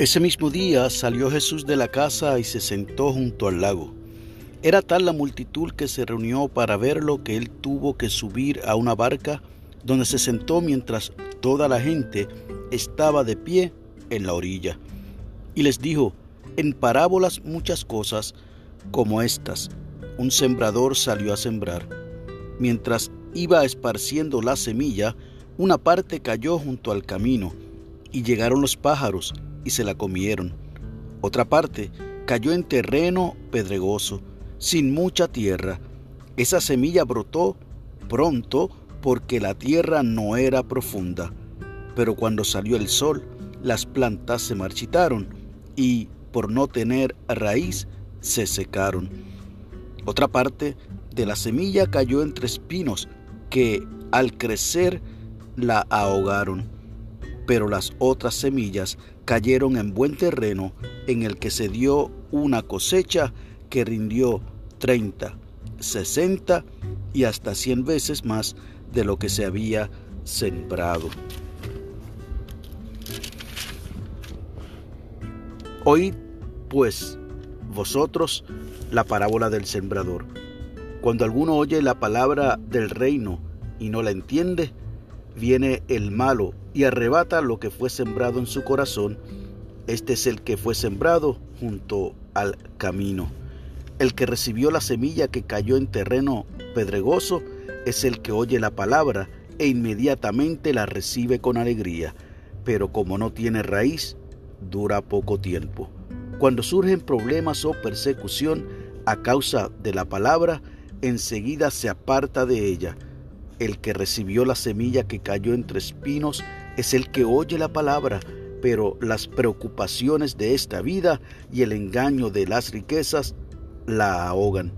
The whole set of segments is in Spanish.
Ese mismo día salió Jesús de la casa y se sentó junto al lago. Era tal la multitud que se reunió para verlo que él tuvo que subir a una barca donde se sentó mientras toda la gente estaba de pie en la orilla. Y les dijo, en parábolas muchas cosas como estas. Un sembrador salió a sembrar. Mientras iba esparciendo la semilla, una parte cayó junto al camino, y llegaron los pájaros y se la comieron. Otra parte cayó en terreno pedregoso, sin mucha tierra. Esa semilla brotó pronto porque la tierra no era profunda. Pero cuando salió el sol, las plantas se marchitaron y, por no tener raíz, se secaron. Otra parte de la semilla cayó entre espinos que, al crecer, la ahogaron pero las otras semillas cayeron en buen terreno en el que se dio una cosecha que rindió 30, 60 y hasta 100 veces más de lo que se había sembrado. Oíd pues vosotros la parábola del sembrador. Cuando alguno oye la palabra del reino y no la entiende, viene el malo y arrebata lo que fue sembrado en su corazón. Este es el que fue sembrado junto al camino. El que recibió la semilla que cayó en terreno pedregoso es el que oye la palabra e inmediatamente la recibe con alegría, pero como no tiene raíz, dura poco tiempo. Cuando surgen problemas o persecución a causa de la palabra, enseguida se aparta de ella el que recibió la semilla que cayó entre espinos es el que oye la palabra, pero las preocupaciones de esta vida y el engaño de las riquezas la ahogan.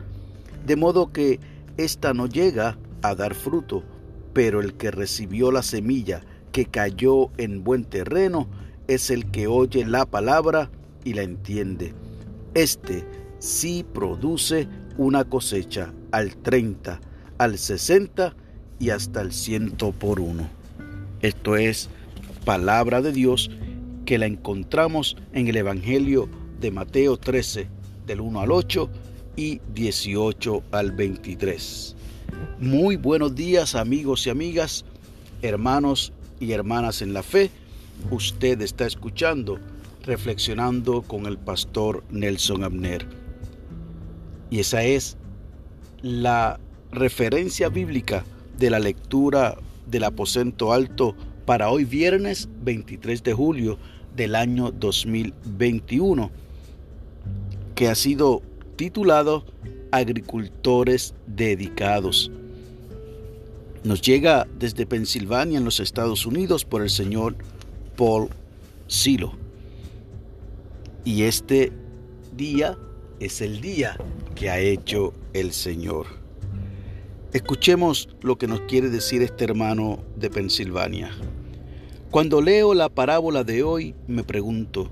De modo que ésta no llega a dar fruto, pero el que recibió la semilla que cayó en buen terreno es el que oye la palabra y la entiende. Este sí produce una cosecha al 30, al 60 y hasta el ciento por uno. Esto es palabra de Dios que la encontramos en el Evangelio de Mateo 13, del 1 al 8 y 18 al 23. Muy buenos días amigos y amigas, hermanos y hermanas en la fe. Usted está escuchando Reflexionando con el pastor Nelson Abner. Y esa es la referencia bíblica de la lectura del aposento alto para hoy viernes 23 de julio del año 2021, que ha sido titulado Agricultores Dedicados. Nos llega desde Pensilvania en los Estados Unidos por el señor Paul Silo. Y este día es el día que ha hecho el Señor. Escuchemos lo que nos quiere decir este hermano de Pensilvania. Cuando leo la parábola de hoy, me pregunto,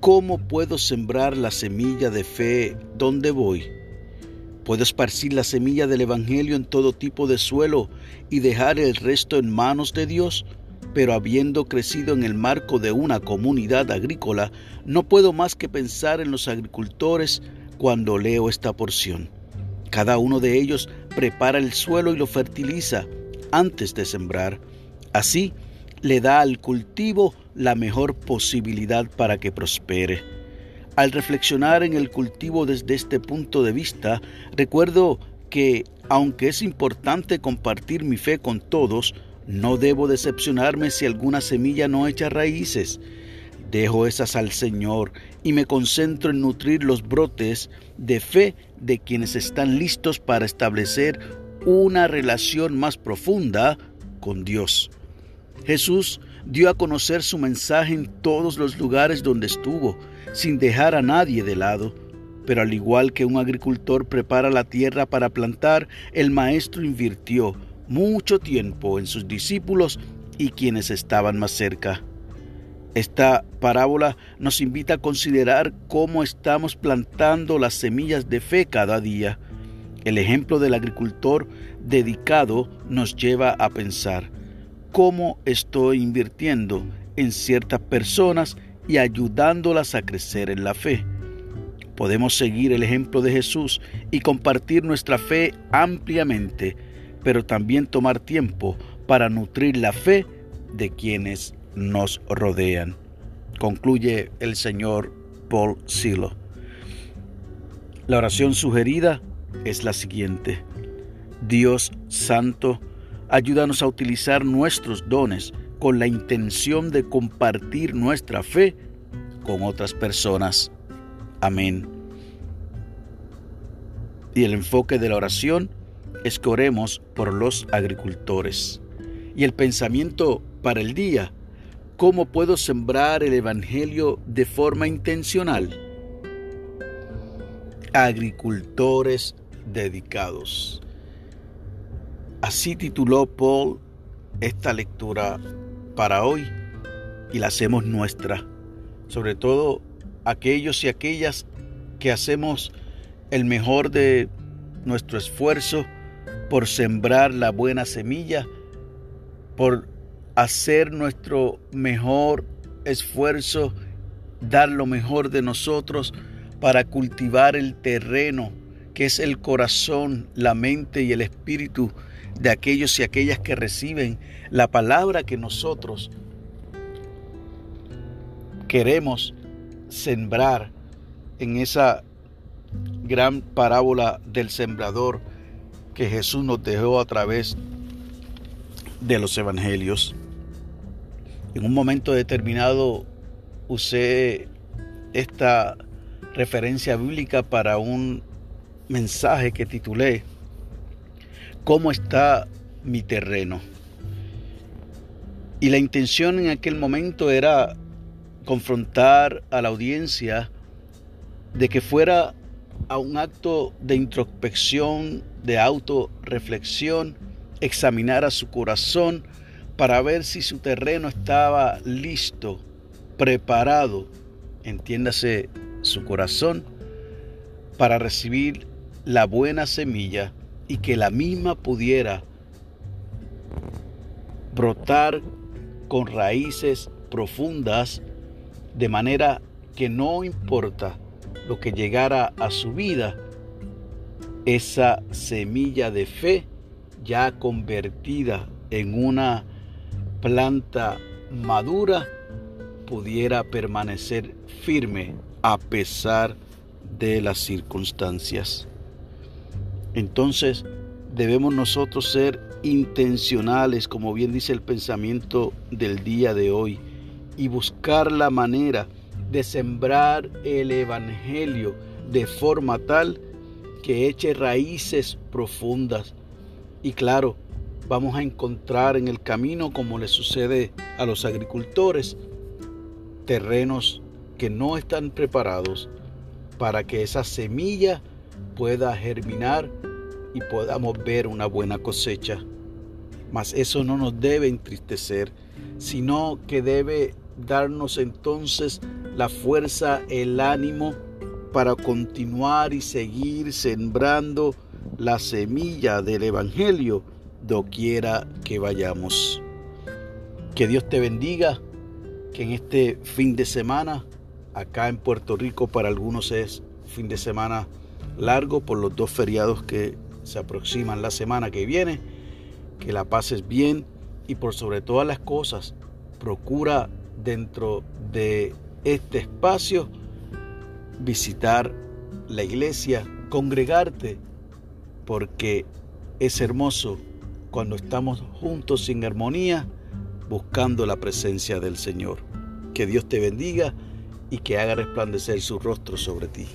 ¿cómo puedo sembrar la semilla de fe donde voy? ¿Puedo esparcir la semilla del Evangelio en todo tipo de suelo y dejar el resto en manos de Dios? Pero habiendo crecido en el marco de una comunidad agrícola, no puedo más que pensar en los agricultores cuando leo esta porción. Cada uno de ellos prepara el suelo y lo fertiliza antes de sembrar. Así le da al cultivo la mejor posibilidad para que prospere. Al reflexionar en el cultivo desde este punto de vista, recuerdo que, aunque es importante compartir mi fe con todos, no debo decepcionarme si alguna semilla no echa raíces. Dejo esas al Señor y me concentro en nutrir los brotes de fe de quienes están listos para establecer una relación más profunda con Dios. Jesús dio a conocer su mensaje en todos los lugares donde estuvo, sin dejar a nadie de lado. Pero al igual que un agricultor prepara la tierra para plantar, el Maestro invirtió mucho tiempo en sus discípulos y quienes estaban más cerca. Esta parábola nos invita a considerar cómo estamos plantando las semillas de fe cada día. El ejemplo del agricultor dedicado nos lleva a pensar cómo estoy invirtiendo en ciertas personas y ayudándolas a crecer en la fe. Podemos seguir el ejemplo de Jesús y compartir nuestra fe ampliamente, pero también tomar tiempo para nutrir la fe de quienes nos rodean. Concluye el señor Paul Silo. La oración sugerida es la siguiente. Dios Santo, ayúdanos a utilizar nuestros dones con la intención de compartir nuestra fe con otras personas. Amén. Y el enfoque de la oración es que oremos por los agricultores. Y el pensamiento para el día, ¿cómo puedo sembrar el Evangelio de forma intencional? Agricultores dedicados. Así tituló Paul esta lectura para hoy y la hacemos nuestra. Sobre todo aquellos y aquellas que hacemos el mejor de nuestro esfuerzo por sembrar la buena semilla, por hacer nuestro mejor esfuerzo, dar lo mejor de nosotros para cultivar el terreno que es el corazón, la mente y el espíritu de aquellos y aquellas que reciben la palabra que nosotros queremos sembrar en esa gran parábola del sembrador que Jesús nos dejó a través de los evangelios. En un momento determinado usé esta referencia bíblica para un mensaje que titulé ¿Cómo está mi terreno? Y la intención en aquel momento era confrontar a la audiencia de que fuera a un acto de introspección, de autorreflexión, examinara su corazón para ver si su terreno estaba listo, preparado, entiéndase su corazón, para recibir la buena semilla y que la misma pudiera brotar con raíces profundas de manera que no importa lo que llegara a su vida, esa semilla de fe ya convertida en una planta madura pudiera permanecer firme a pesar de las circunstancias. Entonces debemos nosotros ser intencionales, como bien dice el pensamiento del día de hoy, y buscar la manera de sembrar el Evangelio de forma tal que eche raíces profundas. Y claro, vamos a encontrar en el camino, como le sucede a los agricultores, terrenos que no están preparados para que esa semilla pueda germinar y podamos ver una buena cosecha. Mas eso no nos debe entristecer, sino que debe darnos entonces la fuerza, el ánimo para continuar y seguir sembrando la semilla del Evangelio doquiera que vayamos. Que Dios te bendiga, que en este fin de semana, acá en Puerto Rico para algunos es fin de semana largo por los dos feriados que se aproximan la semana que viene, que la pases bien y por sobre todas las cosas, procura dentro de este espacio visitar la iglesia, congregarte, porque es hermoso cuando estamos juntos sin armonía, buscando la presencia del Señor. Que Dios te bendiga y que haga resplandecer su rostro sobre ti.